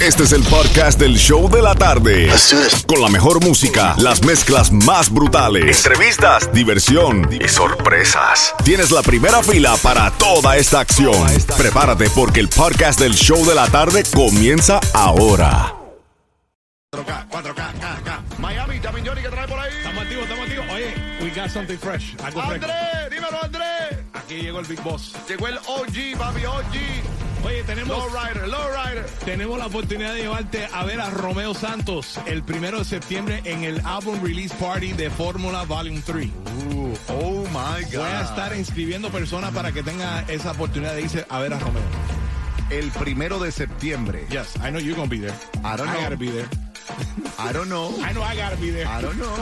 Este es el podcast del show de la tarde. Con la mejor música, las mezclas más brutales, entrevistas, diversión y sorpresas. Tienes la primera fila para toda esta acción. Prepárate porque el podcast del show de la tarde comienza ahora. 4K, 4K, K, K. Miami, Jamin Johnny, ¿qué trae por ahí? Estamos activos, estamos activos. Oye, we got something fresh. Algo fresco. Andrés, dímelo, Andrés. Aquí llegó el Big Boss. Llegó el OG, papi, OG. Oye, tenemos, Low rider, low rider. tenemos la oportunidad de llevarte a ver a Romeo Santos el primero de septiembre en el Album Release Party de Fórmula Volume 3. Uh, oh my God. Voy a estar inscribiendo personas para que tengan esa oportunidad de irse a ver a Romeo. El primero de septiembre. Yes, I know you're gonna be there. I don't know. I gotta be there. I don't know. I know I gotta be there. I don't know.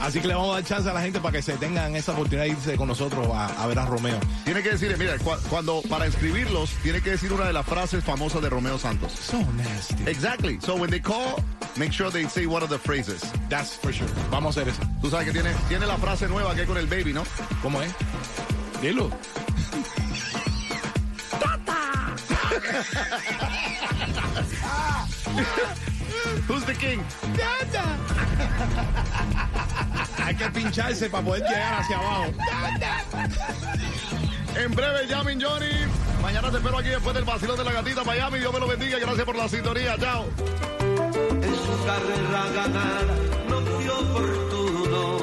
Así que le vamos a dar chance a la gente para que se tengan esa oportunidad de irse con nosotros a, a ver a Romeo. Tiene que decir, mira, cu- cuando para inscribirlos, tiene que decir una de las frases famosas de Romeo Santos. So nasty. Exactly. So when they call, make sure they say one of the phrases. That's for sure. Vamos a hacer eso. Tú sabes que tiene, tiene la frase nueva que hay con el baby, ¿no? ¿Cómo es? Dilo. Who's the king? Hay que pincharse para poder llegar hacia abajo. En breve, Jamin Johnny. Mañana te espero aquí después del vacilón de la gatita Miami. Dios me lo bendiga. Gracias por la sintonía. Chao. en su carrera ganada no fue oportuno.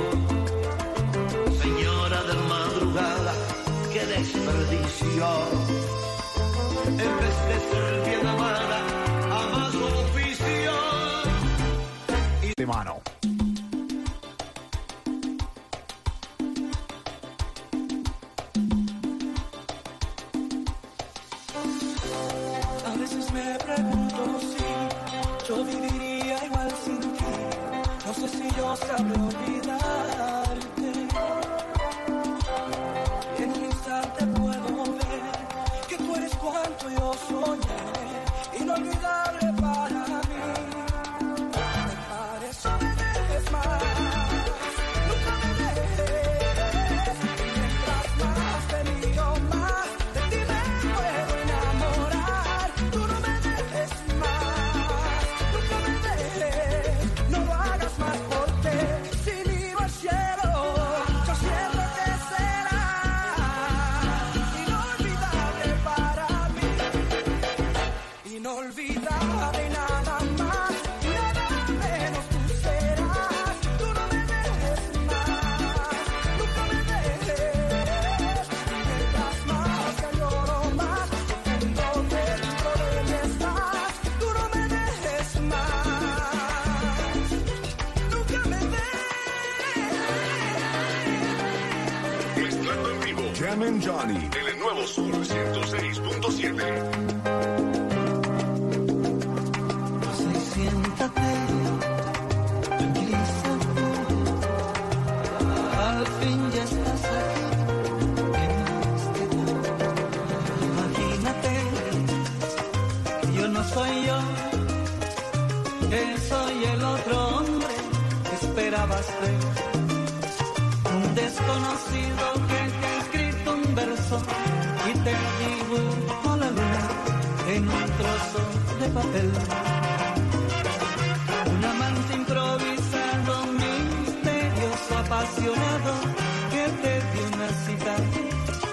Señora de madrugada, qué desperdicio. En vez de ser bien si yo sabré olvidarte.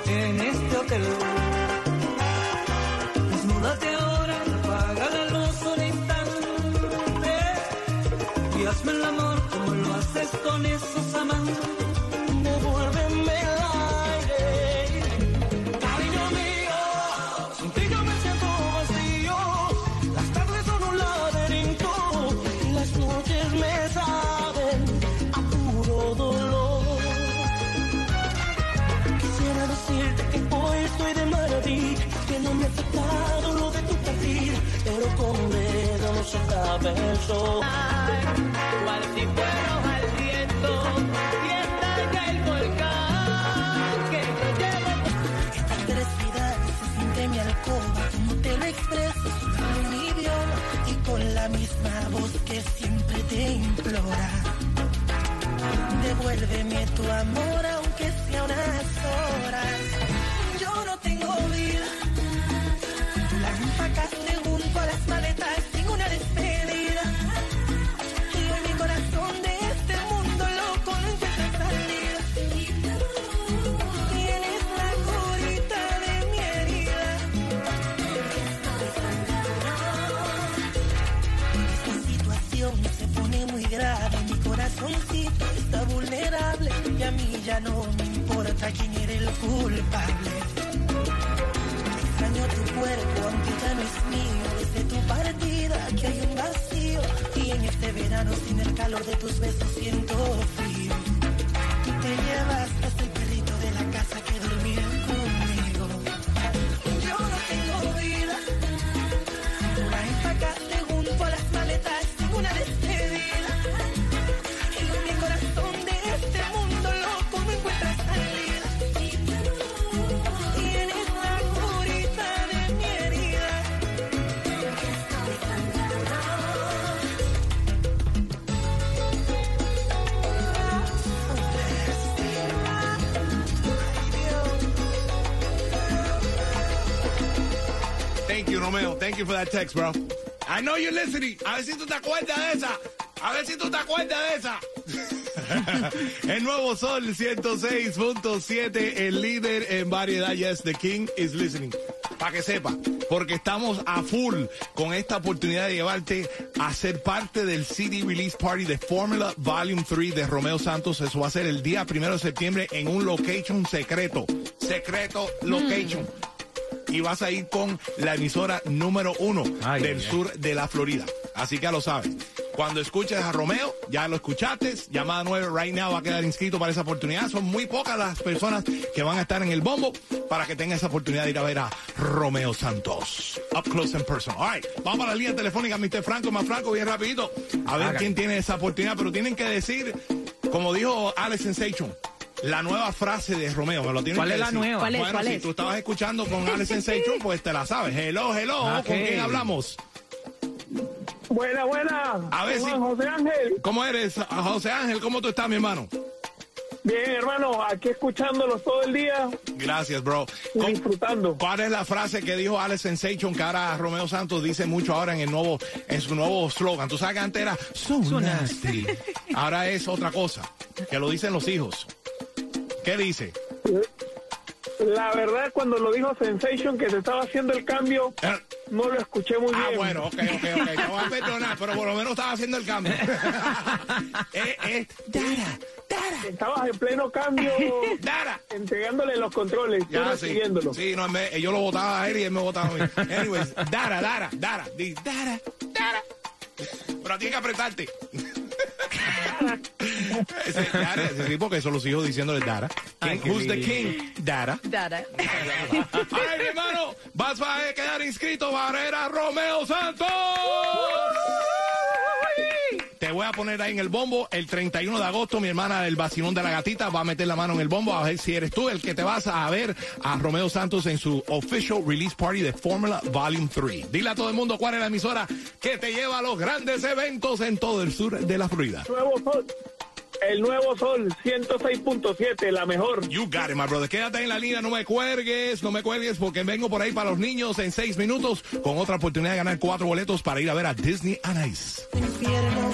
En este hotel. Desnúdate ahora, apaga la luz un instante y hazme el amor como lo haces con esos pero con un dedo no se sabe el sol. Cual si fuera al viento y estalla el volcán que Esta agresividad se siente en mi alcoba, como te lo expreso, en mi idioma y con la misma voz que siempre te implora. Devuélveme tu amor aunque sea unas horas. Ya no me importa quién era el culpable. Extraño tu cuerpo, aunque ya no es mío. Desde tu partida, aquí hay un vacío. Y en este verano, sin el calor de tus besos, siento frío. Te llevas Thank you for that text, bro. I know you're listening. A ver si tú te acuerdas de esa. A ver si tú te acuerdas de esa. el nuevo Sol 106.7, el líder en variedad. Yes, the king is listening. Para que sepa, porque estamos a full con esta oportunidad de llevarte a ser parte del CD Release Party de Formula Volume 3 de Romeo Santos. Eso va a ser el día primero de septiembre en un location secreto. Secreto location y vas a ir con la emisora número uno Ay, del sur de la Florida. Así que ya lo sabes. Cuando escuches a Romeo, ya lo escuchaste. Llamada 9 right now va a quedar inscrito para esa oportunidad. Son muy pocas las personas que van a estar en el bombo para que tengan esa oportunidad de ir a ver a Romeo Santos. Up close and personal. All right. Vamos a la línea telefónica, Mr. Franco, más Franco, bien rapidito. A ver quién tiene esa oportunidad, pero tienen que decir, como dijo Alex Sensation, la nueva frase de Romeo. Me lo tienen ¿Cuál que es la decir. nueva? ¿Cuál es, Bueno, cuál si es? tú estabas escuchando con Alex Sensation, pues te la sabes. Hello, hello. ¿Con quién hablamos? Buena, buena. A ver si- José Ángel. ¿Cómo eres, José Ángel? ¿Cómo tú estás, mi hermano? Bien, hermano, aquí escuchándolos todo el día Gracias, bro. y ¿Cómo- disfrutando. ¿Cuál es la frase que dijo Alex Sensation que ahora Romeo Santos dice mucho ahora en el nuevo, en su nuevo slogan? Tú sabes que antes era so, nasty. Ahora es otra cosa, que lo dicen los hijos. ¿Qué dice? La verdad, cuando lo dijo Sensation que se estaba haciendo el cambio, Eh, no lo escuché muy Ah, bien. bueno, ok, ok, ok. Te voy a perdonar, pero por lo menos estaba haciendo el cambio. eh, eh, Dara, Dara, Estabas en pleno cambio, Dara. entregándole los controles, Ya, no sí. siguiéndolo. Sí, no, me- yo lo votaba a él y él me votaba a mí. Anyways, Dara, Dara, Dara. Di, Dara, Dara. Pero tienes que apretarte. Ese, Dara, ese sí, porque son los hijos diciéndole Dara. Ay, Who's the king? Dara. Dara. Ay, mi hermano, vas a quedar inscrito para ver a Romeo Santos. Te voy a poner ahí en el bombo el 31 de agosto. Mi hermana del vacilón de la gatita va a meter la mano en el bombo a ver si eres tú el que te vas a ver a Romeo Santos en su official release party de Formula Volume 3. Dile a todo el mundo cuál es la emisora que te lleva a los grandes eventos en todo el sur de la Florida. Nuevo el Nuevo Sol 106.7, la mejor. You got it, my brother. Quédate en la línea, no me cuelgues, no me cuelgues, porque vengo por ahí para los niños en seis minutos con otra oportunidad de ganar cuatro boletos para ir a ver a Disney Ice. infierno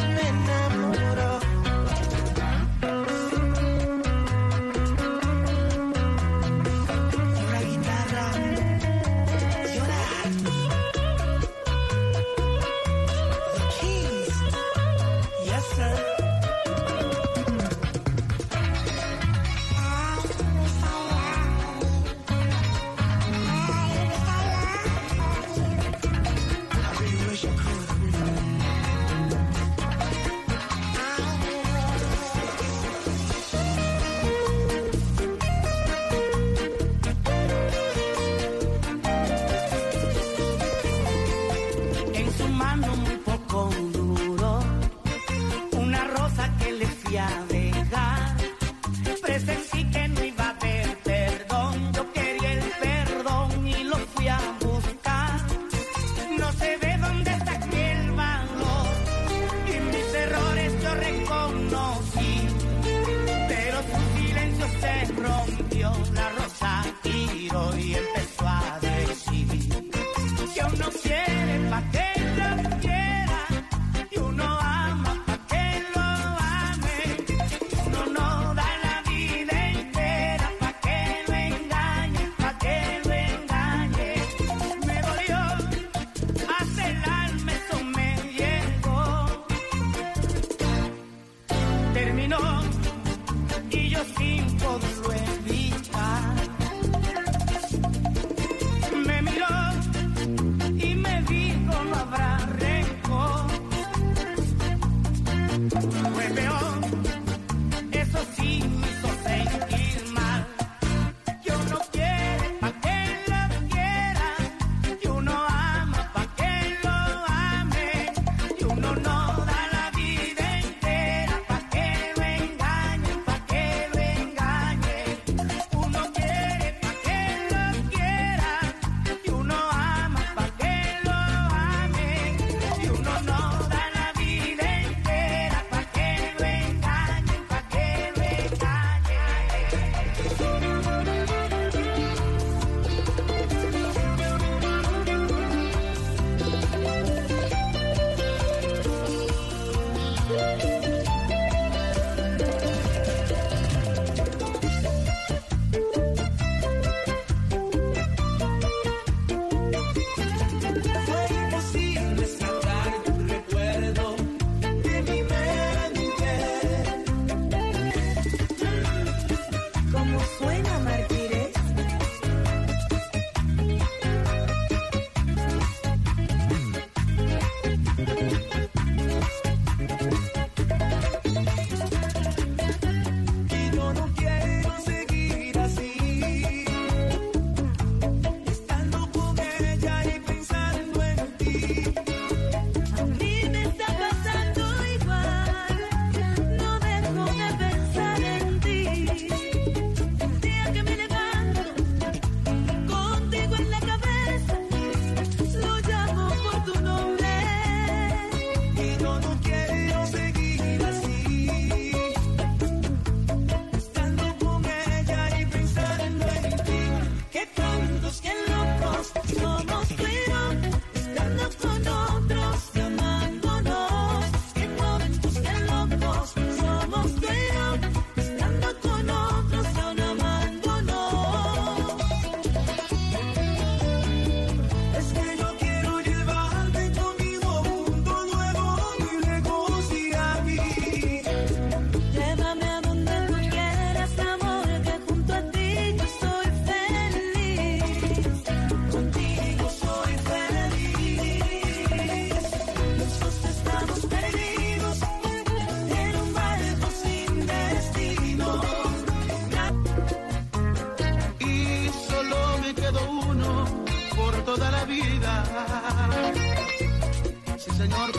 señor.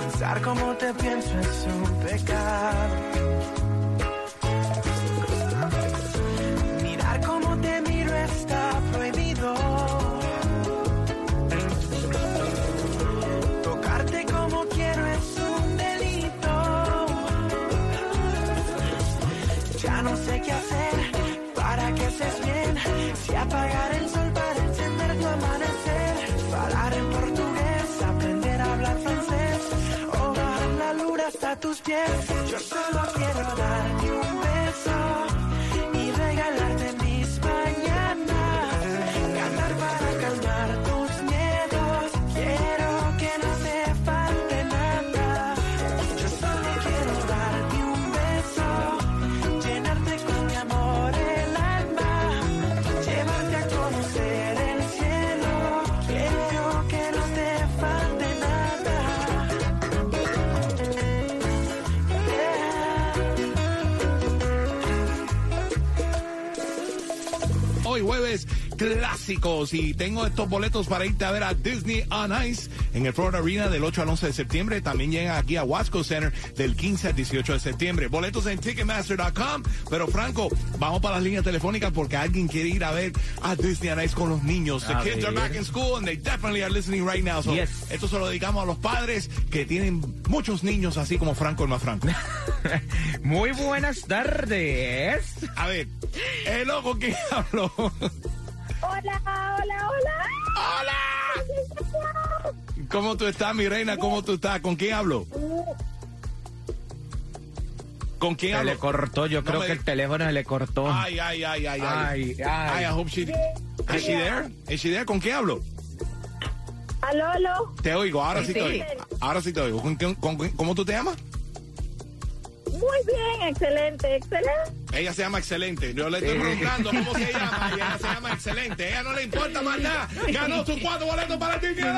Pensar como te pienso es un pecado. Tus pies. Yo Hoy jueves clásicos y tengo estos boletos para irte a ver a Disney on Ice en el Florida Arena del 8 al 11 de septiembre. También llega aquí a Wasco Center del 15 al 18 de septiembre. Boletos en Ticketmaster.com. Pero Franco, vamos para las líneas telefónicas porque alguien quiere ir a ver a Disney on Ice con los niños. The A kids are back in school and they definitely are listening right now. So, Yes. Esto se lo dedicamos a los padres que tienen muchos niños así como Franco el más Franco. Muy buenas tardes. A ver, el loco que habló. Hola, hola, hola. ¡Hola! ¿Cómo tú estás, mi reina? ¿Cómo tú estás? ¿Con quién hablo? ¿Con quién Se hablo? le cortó, yo No creo me que di- el teléfono se le cortó. Ay, ay, ay, ay, ay. Ay, ay. I hope she... Is she there? Is she there? ¿Con quién hablo? Aló, aló. Te oigo, ahora sí, Sí. te oigo. Ahora sí te oigo. ¿Con quién- con quién- ¿Cómo tú te llamas? Muy bien, excelente, excelente. Ella se llama Excelente. Yo le estoy preguntando cómo se llama y ella se llama Excelente. Ella no le importa más nada. Ganó sus cuatro boletos para el Disney.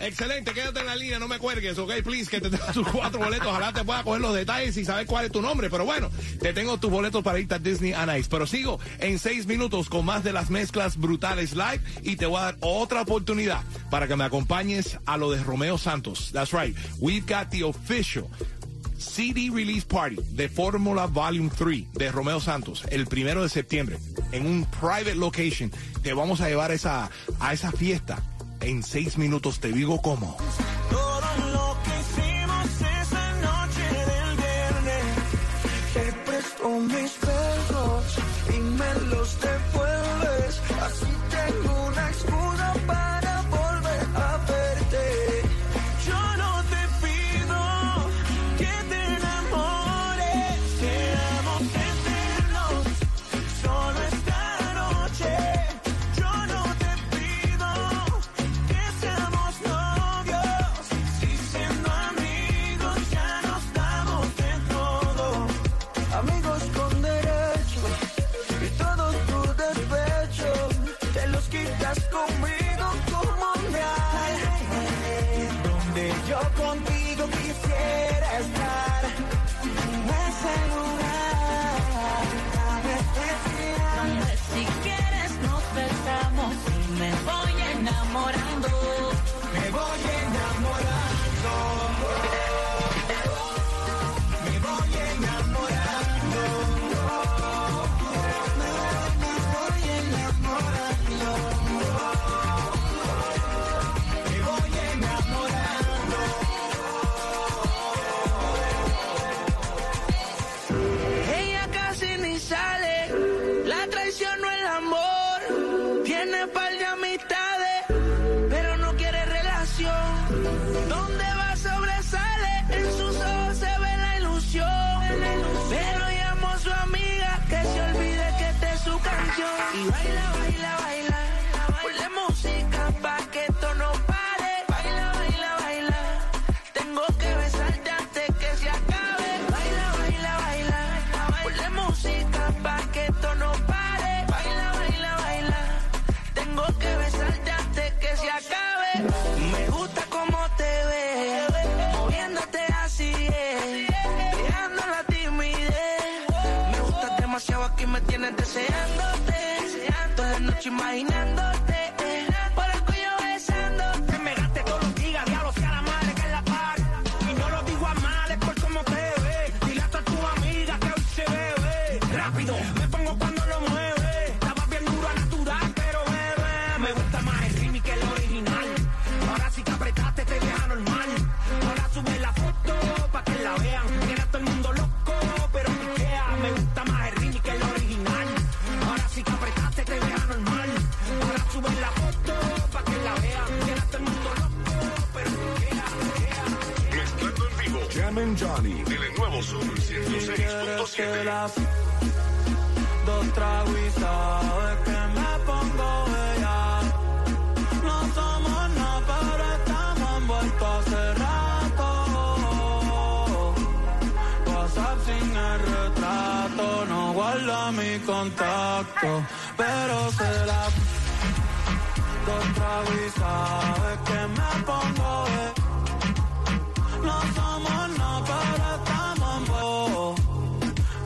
Excelente, quédate en la línea, no me cuelgues, ok, please, que te tengo tus cuatro boletos, ojalá te pueda coger los detalles y saber cuál es tu nombre, pero bueno, te tengo tus boletos para irte a Disney on Ice, pero sigo en seis minutos con más de las mezclas brutales live y te voy a dar otra oportunidad para que me acompañes a lo de Romeo Santos, that's right, we've got the official CD Release Party de Fórmula Volume 3 de Romeo Santos el primero de septiembre en un private location. Te vamos a llevar esa, a esa fiesta en seis minutos. Te digo cómo. Todo lo que hicimos esa noche del viernes Te presto mis besos y me los devuelves imaginando pero se la dos tragos y sabes que me pongo. No somos nada, pero estamos.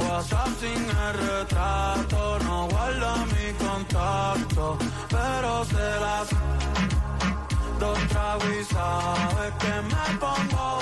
WhatsApp sin el retrato, no guarda mi contacto, pero se las dos tragos que me pongo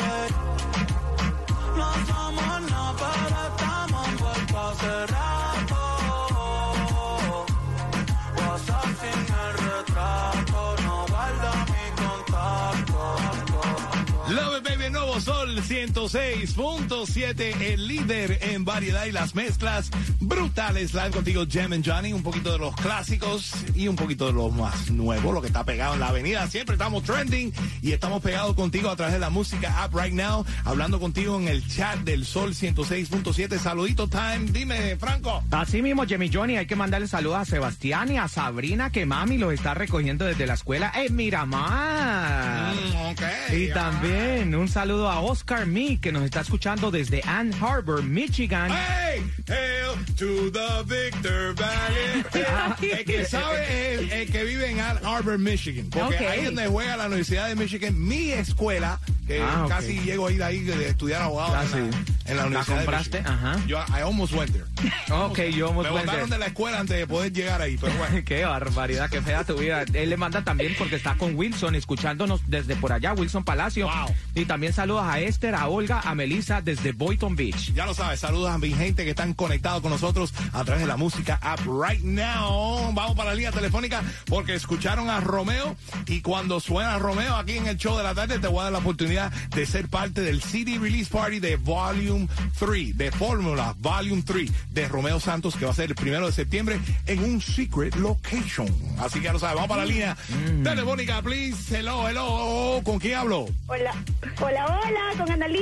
106.7, el líder en variedad y las mezclas brutales. Live contigo, Jam and Johnny, un poquito de los clásicos y un poquito de lo más nuevo, lo que está pegado en la avenida. Siempre estamos trending y estamos pegados contigo a través de la música app right now, hablando contigo en el chat del sol 106.7. Saludito time, dime, Franco. Así mismo, Jimmy Johnny, hay que mandarle saludos a Sebastián y a Sabrina, que mami los está recogiendo desde la escuela en Miramar. Mm, ok. Y ah. también un saludo a Oscar Me, que nos está escuchando desde Ann Arbor, Michigan. Hey, hail to the Victor Valley. el que sabe es el que vive en Ann Arbor, Michigan. Porque ahí es donde juega la Universidad de Michigan, mi escuela, que Ah, casi llego a ir ahí de estudiar abogado Ah, en, la, sí. en la ¿La Universidad compraste? de Michigan. Ajá. Yo, I almost went there. Ok, yo Me almost went botaron there. de la escuela antes de poder llegar ahí, pero bueno. Qué barbaridad, qué fea tu vida. Él le manda también porque está con Wilson, escuchándonos desde por allá, Wilson Palacio. Wow. Y también saludos a Esther, a Olga, a Melissa desde Boynton Beach. Ya lo sabes, saludos a mi gente que están conectados con nosotros a través de la música app right now. Vamos para la línea telefónica porque escucharon a Romeo y cuando suena Romeo aquí en el show de la tarde te voy a dar la oportunidad de ser parte del CD Release Party de Volume 3, de Fórmula Volume 3 de Romeo Santos que va a ser el primero de septiembre en un secret location. Así que ya lo sabes, vamos para la línea telefónica, please. Hello, hello. ¿Con quién hablo? Hola, hola, hola, con Analín.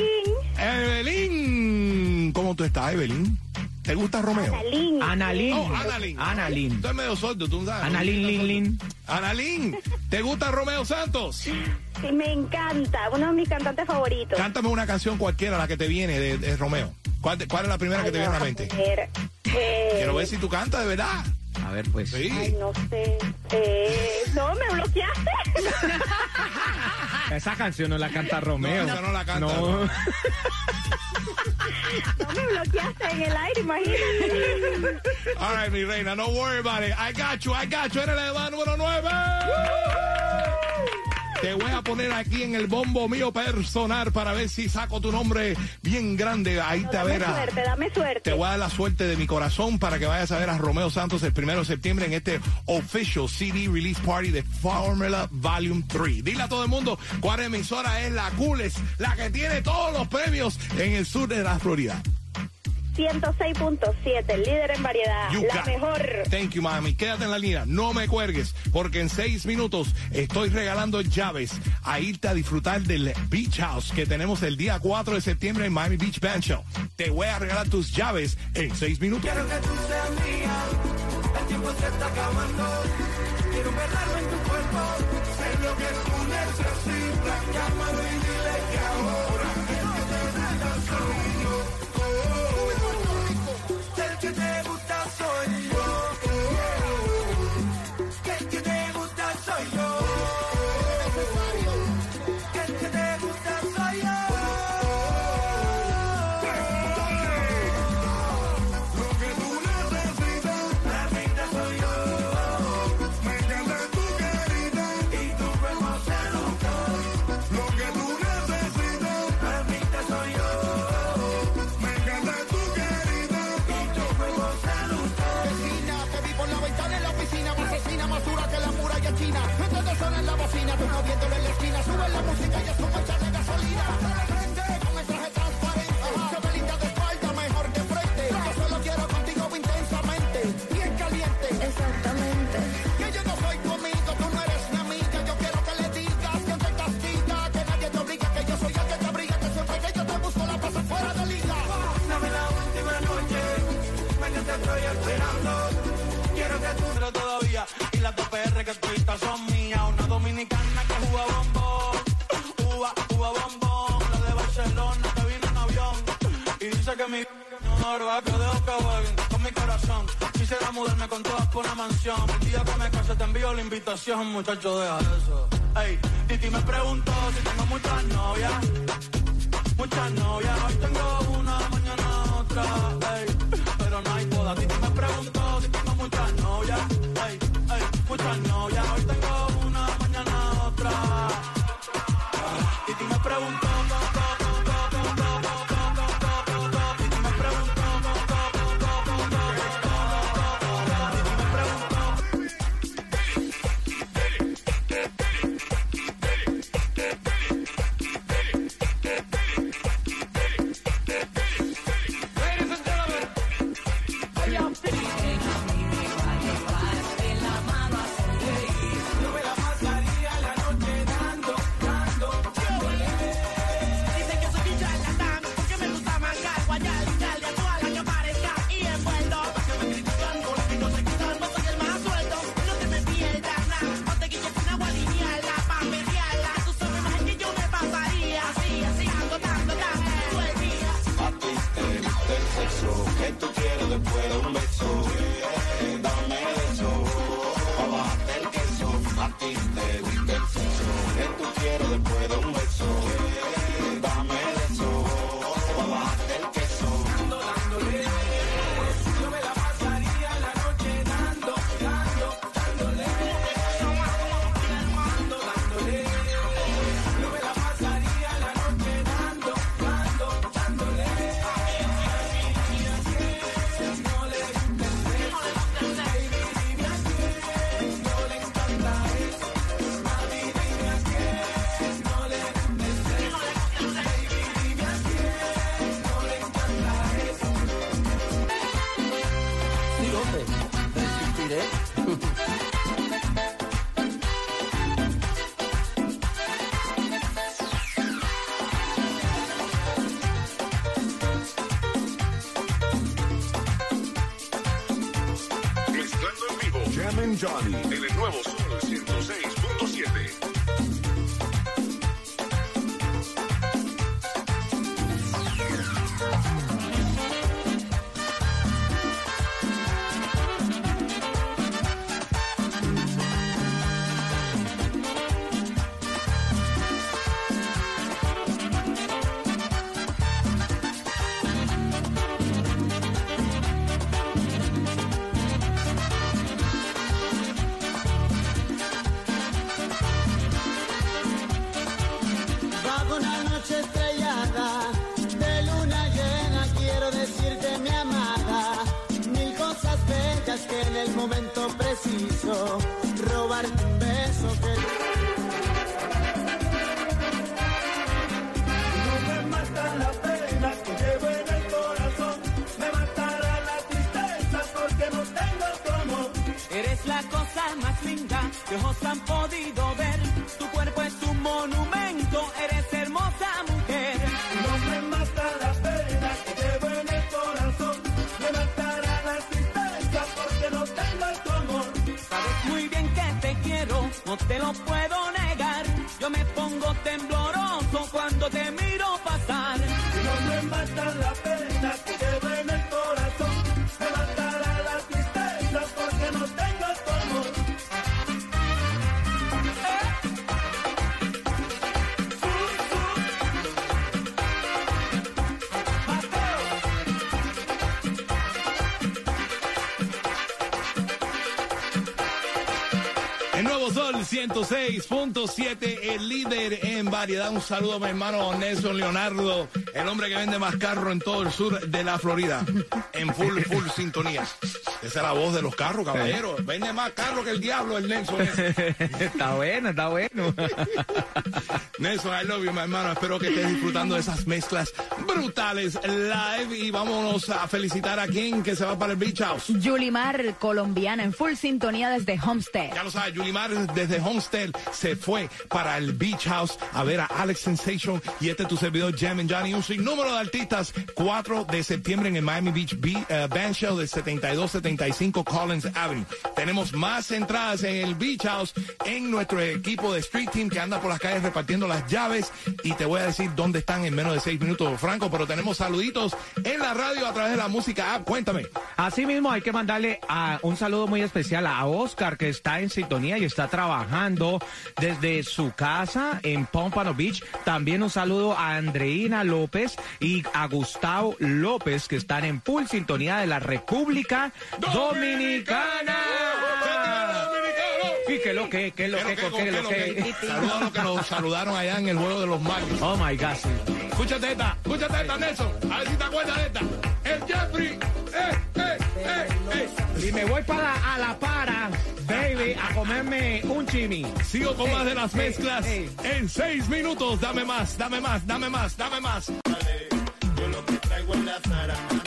Evelyn, ¿cómo tú estás, Evelyn? ¿Te gusta Romeo? Analín. Analín. Oh, Analín. Analín. Tú eres medio sordo, tú sabes. Analín, Lin, Lin. Analín, ¿te gusta Romeo Santos? Sí, me encanta, uno de mis cantantes favoritos. Cántame una canción cualquiera, la que te viene de, de Romeo. ¿Cuál, cuál es la primera que te viene a la mente? ver, eh, Quiero ver si tú cantas de verdad. A ver, pues. Sí. Ay, no sé. Eh, no, me bloqueaste. Esa canción no la canta Romeo. No, esa no la canta. No. No me bloqueaste en el aire, imagínate. All right, mi reina, no worry about it. I got you, I got you. Eres la edad número 9. Te voy a poner aquí en el bombo mío personal para ver si saco tu nombre bien grande. Ahí te dame verás. suerte, dame suerte. Te voy a dar la suerte de mi corazón para que vayas a ver a Romeo Santos el primero de septiembre en este official CD release party de Formula Volume 3. Dile a todo el mundo cuál emisora es la coolest, la que tiene todos los premios en el sur de la Florida. 106.7, el líder en variedad. You la mejor. Thank you, mami. Quédate en la línea. No me cuelgues, porque en seis minutos estoy regalando llaves a irte a disfrutar del Beach House que tenemos el día 4 de septiembre en Miami Beach Band Show. Te voy a regalar tus llaves en seis minutos. Quiero que tú seas mía, el tiempo se está acabando. Quiero verlo en tu cuerpo, sé lo que tú necesitas. Llámalo y vecina. Todos sonan la bocina, tú no viéndolo en la esquina. Suben la música y es un mancha de gasolina. Hasta con el traje transparente. Se me linda de espalda, mejor de frente. Yo solo quiero contigo intensamente, bien caliente. Exactamente. Que yo no soy tu amigo, tú no eres mi amiga. Yo quiero que le digas que te castiga, que nadie te obliga, que yo soy el que te abriga, que siempre que yo te busco la pasa fuera de liga. Dame la última noche, mañana te estoy esperando. Quiero que tú se todavía y la PR que tú son mías. Una dominicana que juega bombón, uva, uva bombón. La de Barcelona que vino en avión. Y dice que mi no lo que de con mi corazón. Quisiera mudarme con todas por una mansión. El día que me case te envío la invitación, muchacho, deja eso. Ey, Titi me preguntó si tengo muchas novias. Muchas novias, hoy tengo una, mañana otra. Ey, pero no hay boda. Titi me preguntó si tengo muchas novias. Ey, ey, muchas novias, hoy tengo que ojos han podido ver. Tu cuerpo es un monumento, eres hermosa mujer. No me mata la pena que llevo en el corazón, me matará la tristeza porque no tengo tu amor. Sabes muy bien que te quiero, no te lo puedo negar. Yo me pongo tembloroso cuando te miro pasar. No me mata la pena que llevo en el 106.7, el líder en variedad. Un saludo a mi hermano Nelson Leonardo, el hombre que vende más carro en todo el sur de la Florida. En full, full sintonía. Esa es la voz de los carros, caballero. Vende más carro que el diablo, el Nelson. está bueno, está bueno. Nelson, I love you, mi hermano. Espero que estés disfrutando de esas mezclas brutales live. Y vámonos a felicitar a quien que se va para el Beach House. Yulimar, colombiana, en full sintonía desde Homestead. Ya lo sabes, Yulimar desde Homestead se fue para el Beach House a ver a Alex Sensation y este es tu servidor Jam and Johnny. Un sinnúmero de artistas. 4 de septiembre en el Miami Beach Be- eh, Band Show de 7275 Collins Avenue. Tenemos más entradas en el Beach House en nuestro equipo de Street Team que anda por las calles repartiendo las llaves y te voy a decir dónde están en menos de 6 minutos, Franco, pero tenemos saluditos en la radio a través de la música app. Cuéntame. Asimismo, hay que mandarle a un saludo muy especial a Oscar, que está en sintonía y está trabajando desde su casa en Pompano Beach. También un saludo a Andreina López y a Gustavo López, que están en full sintonía de la República Dominicana. ¿Y qué lo que, qué lo que, qué lo que? Saludos a los que nos saludaron allá en el juego de los Marlins. Oh my God, sí. Escúchate esta, escúchate esta, Nelson. A ver si te acuerdas de esta. El Jeffrey. Eh, eh, eh, eh. Y me voy para la- a la para, baby, a comerme un chimi. Sigo con más de las mezclas en seis minutos. Dame más, dame más, dame más, dame más. Yo lo que traigo es la zaranana,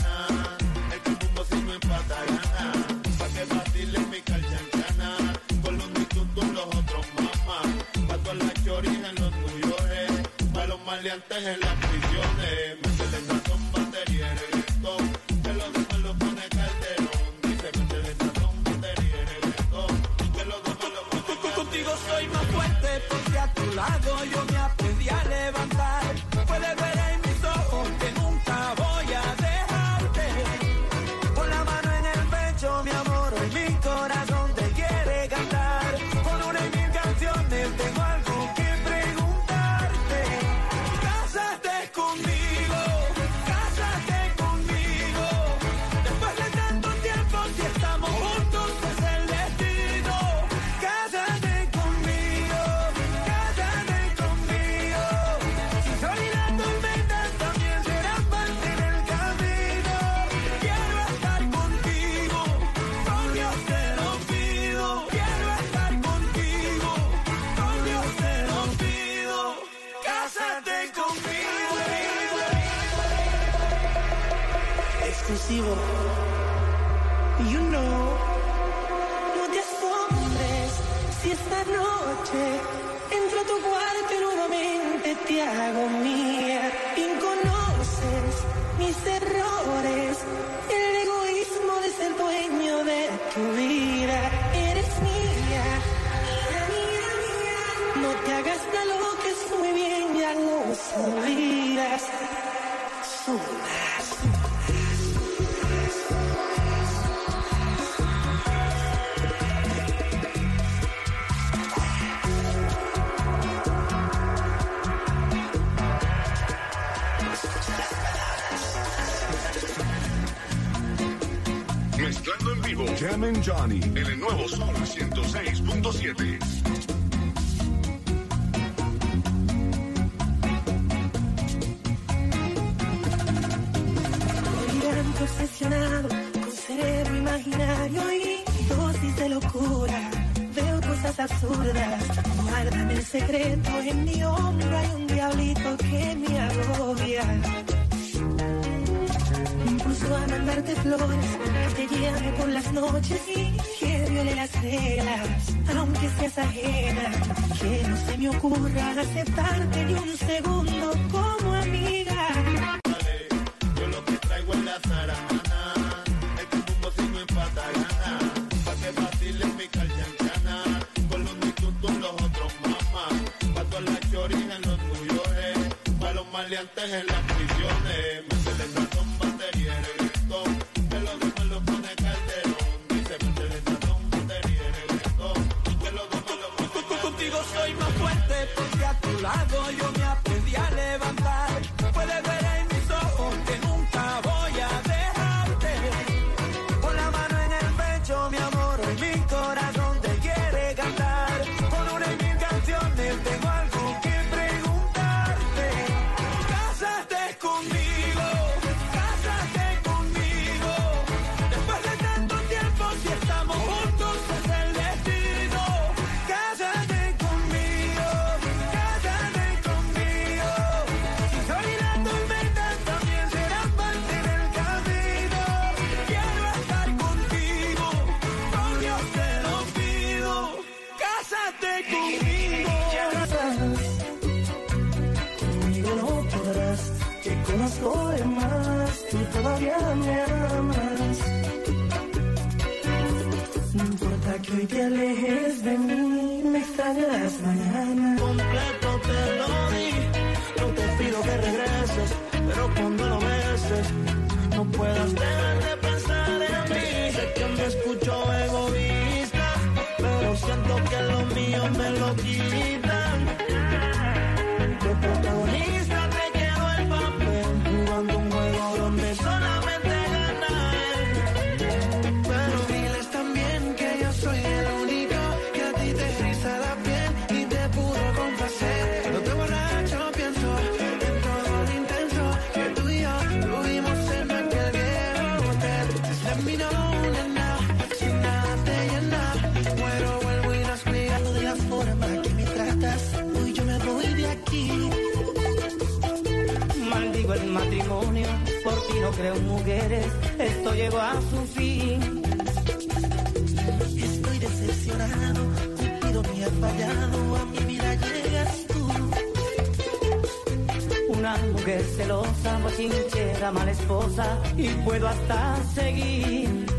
maleantes en las prisiones, Exclusivo. You know. No te asombres si esta noche entro a tu cuarto y nuevamente te hago nuevo Sol 106.7. Mirante obsesionado con cerebro imaginario y dosis de locura. Veo cosas absurdas. Guárdame el secreto en mi hombro. Hay un diablito que me agobia. Impulso a mandarte flores, te llame por las noches y Que no se me ocurra aceptarte ni un segundo como amiga. Yo lo que traigo es la zaranana, el cumbumbo si no pa' que vacilen mi calchancana, con los nituntum los otros mamás, pa' todas las choris en los tuyores, pa' los maleantes en las creo mujeres, esto llegó a su fin. Estoy decepcionado, Cupido me ha fallado, a mi vida llegas tú. Una mujer celosa, bochinchera, mala esposa, y puedo hasta seguir.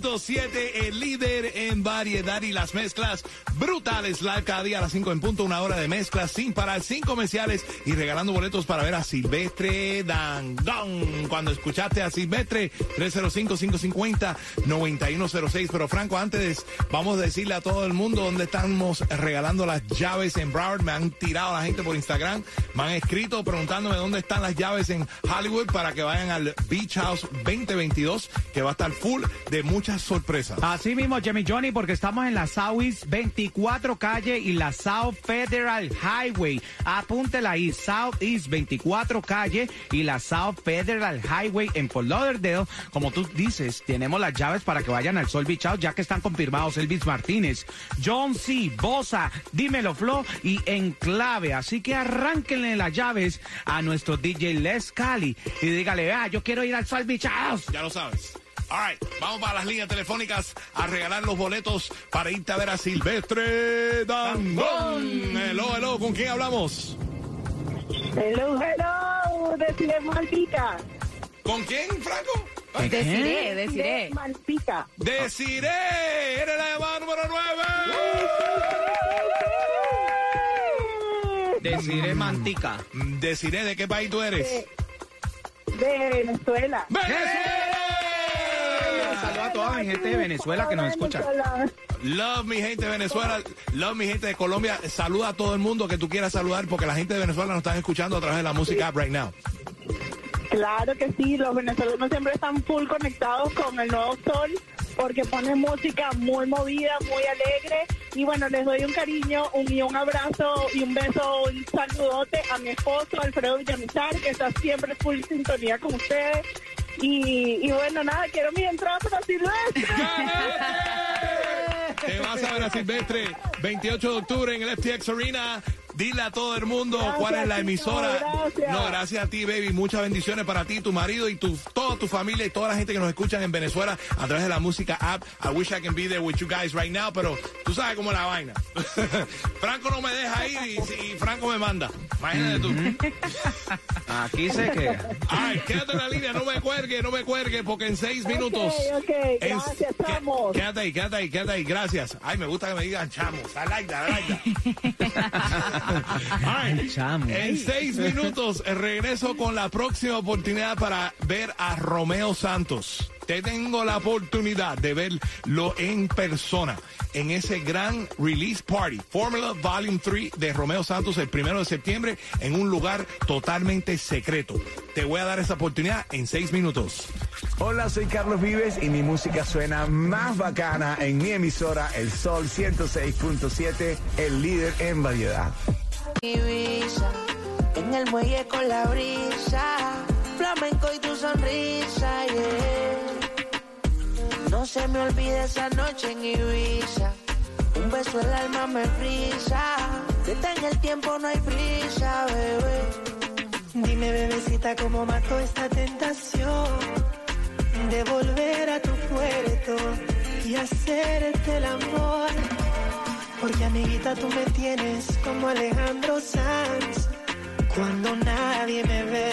106.7, el líder en variedad y las mezclas brutales. Live cada día a las 5 en punto, una hora de mezclas sin parar, sin comerciales y regalando boletos para ver a Silvestre Dangón. Cuando escuchaste a Silvestre, 305-550-9106. Pero Franco, antes vamos a decirle a todo el mundo dónde estamos regalando las llaves en Broward. Me han tirado la gente por Instagram, me han escrito preguntándome dónde están las llaves en Hollywood para que vayan al Beach House 2022, que va a estar full de muchas sorpresas. Así mismo, Jimmy Johnny, porque estamos en la Southeast 24 calle y la South Federal Highway. Apúntela ahí, Southeast 24 calle y la South Federal Highway en Fort Lauderdale. Como tú dices, tenemos las llaves para que vayan al Sol Beach ya que están confirmados Elvis Martínez, John C., Bosa, Dímelo Flo y Enclave. Así que arránquenle las llaves a nuestro DJ Les Cali y dígale, vea, yo quiero ir al Sol Beach. Ya lo sabes. All right, vamos para las líneas telefónicas a regalar los boletos para irte a ver a Silvestre Dangón. Hello, hello, ¿con quién hablamos? Hello, hello, deciré Malpica. ¿Con quién, Franco? Deciré, deciré. Malpica. Deciré, eres la llamada número 9. Deciré Mantica. Deciré, ¿de qué país tú eres? De Venezuela. Saludos a toda mi gente de Venezuela que nos escucha. Love mi gente de Venezuela, love mi gente de Colombia. Saluda a todo el mundo que tú quieras saludar porque la gente de Venezuela nos están escuchando a través de la música app right now. Claro que sí, los venezolanos siempre están full conectados con el nuevo sol porque pone música muy movida, muy alegre. Y bueno, les doy un cariño, un, y un abrazo y un beso, un saludote a mi esposo Alfredo Villamizar, que está siempre full sintonía con ustedes. Y, y bueno, nada, quiero mi entrada para Silvestre. Te vas a ver a Silvestre 28 de octubre en el FTX Arena. Dile a todo el mundo cuál es la emisora. gracias. No, gracias a ti, baby. Muchas bendiciones para ti, tu marido y tu, toda tu familia y toda la gente que nos escuchan en Venezuela a través de la música app. I wish I can be there with you guys right now, pero tú sabes cómo es la vaina. Franco no me deja ir y, y Franco me manda. Imagínate tú. Aquí se queda. Ay, quédate en la línea, no me cuelgue, no me cuelgue, porque en seis minutos. ok, en- gracias. Quédate ahí, quédate ahí, quédate ahí, gracias. Ay, me gusta que me digan chamos. I like that, I like that. Ay, en seis minutos regreso con la próxima oportunidad para ver a Romeo Santos. Te tengo la oportunidad de verlo en persona en ese gran release party, Formula Volume 3 de Romeo Santos el primero de septiembre en un lugar totalmente secreto. Te voy a dar esa oportunidad en seis minutos. Hola, soy Carlos Vives y mi música suena más bacana en mi emisora El Sol 106.7, el líder en variedad. Ibiza, en el muelle con la brisa, flamenco y tu sonrisa, yeah. No se me olvide esa noche en Ibiza, un beso el alma me frisa, detén el tiempo, no hay prisa, bebé. Dime, bebecita, cómo mató esta tentación de volver a tu puerto y hacerte el amor. Porque, amiguita, tú me tienes como Alejandro Sanz. Cuando nadie me ve,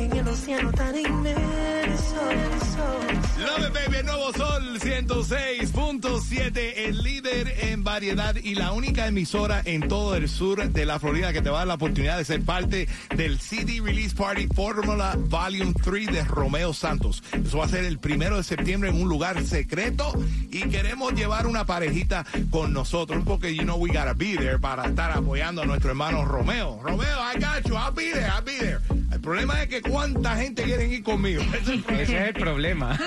en el océano tan inmenso. Love baby, el nuevo Sol 106.7, el líder en variedad y la única emisora en todo el sur de la Florida que te va a dar la oportunidad de ser parte del CD Release Party Formula Volume 3 de Romeo Santos. Eso va a ser el primero de septiembre en un lugar secreto y queremos llevar una parejita con nosotros porque, you know, we gotta be there para estar apoyando a nuestro hermano Romeo. Romeo, I got you, I'll be there, I'll be there. El problema es que cuánta gente quiere ir conmigo. Ese es el problema.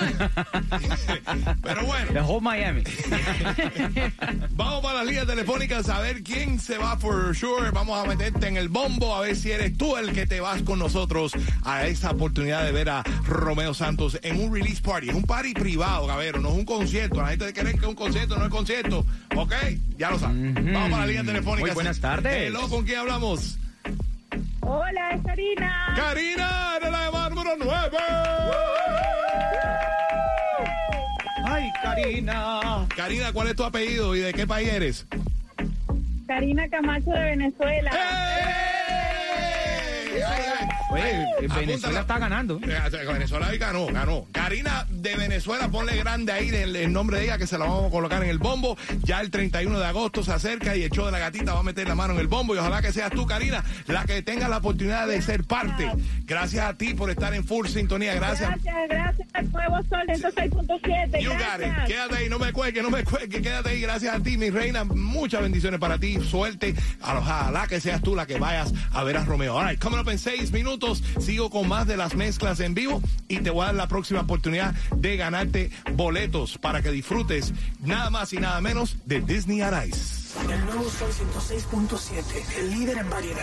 Ese es el problema. Pero bueno. The whole Miami. Vamos para las líneas telefónicas a ver quién se va for sure. Vamos a meterte en el bombo a ver si eres tú el que te vas con nosotros a esa oportunidad de ver a Romeo Santos en un release party. Es un party privado, Gabero, no es un concierto. La gente cree que es un concierto, no es concierto. ¿Ok? Ya lo saben. Vamos para las líneas telefónicas. Muy buenas tardes. Hello, ¿con quién hablamos? Hola, es Karina. Karina, de la llamada número 9. Ay, Karina. Karina, ¿cuál es tu apellido y de qué país eres? Karina Camacho de Venezuela. Oye. Venezuela está ganando. Eh, Venezuela ahí ganó, ganó. Karina de Venezuela, ponle grande ahí el, el nombre de ella que se la vamos a colocar en el bombo. Ya el 31 de agosto se acerca y el show de la gatita va a meter la mano en el bombo y ojalá que seas tú, Karina, la que tenga la oportunidad de ser parte. Gracias a ti por estar en full sintonía. Gracias. Gracias, gracias al nuevo sol 106.7. You got it. Quédate ahí, no me cuelgue, no me cuelgue, quédate ahí. Gracias a ti, mi reina. Muchas bendiciones para ti. Suerte. Ojalá que seas tú la que vayas a ver a Romeo. All right, coming up en seis minutos. Sigo con más de las mezclas en vivo y te voy a dar la próxima oportunidad de ganarte boletos para que disfrutes nada más y nada menos de Disney on Ice. El nuevo Sol 106.7, el líder en variedad.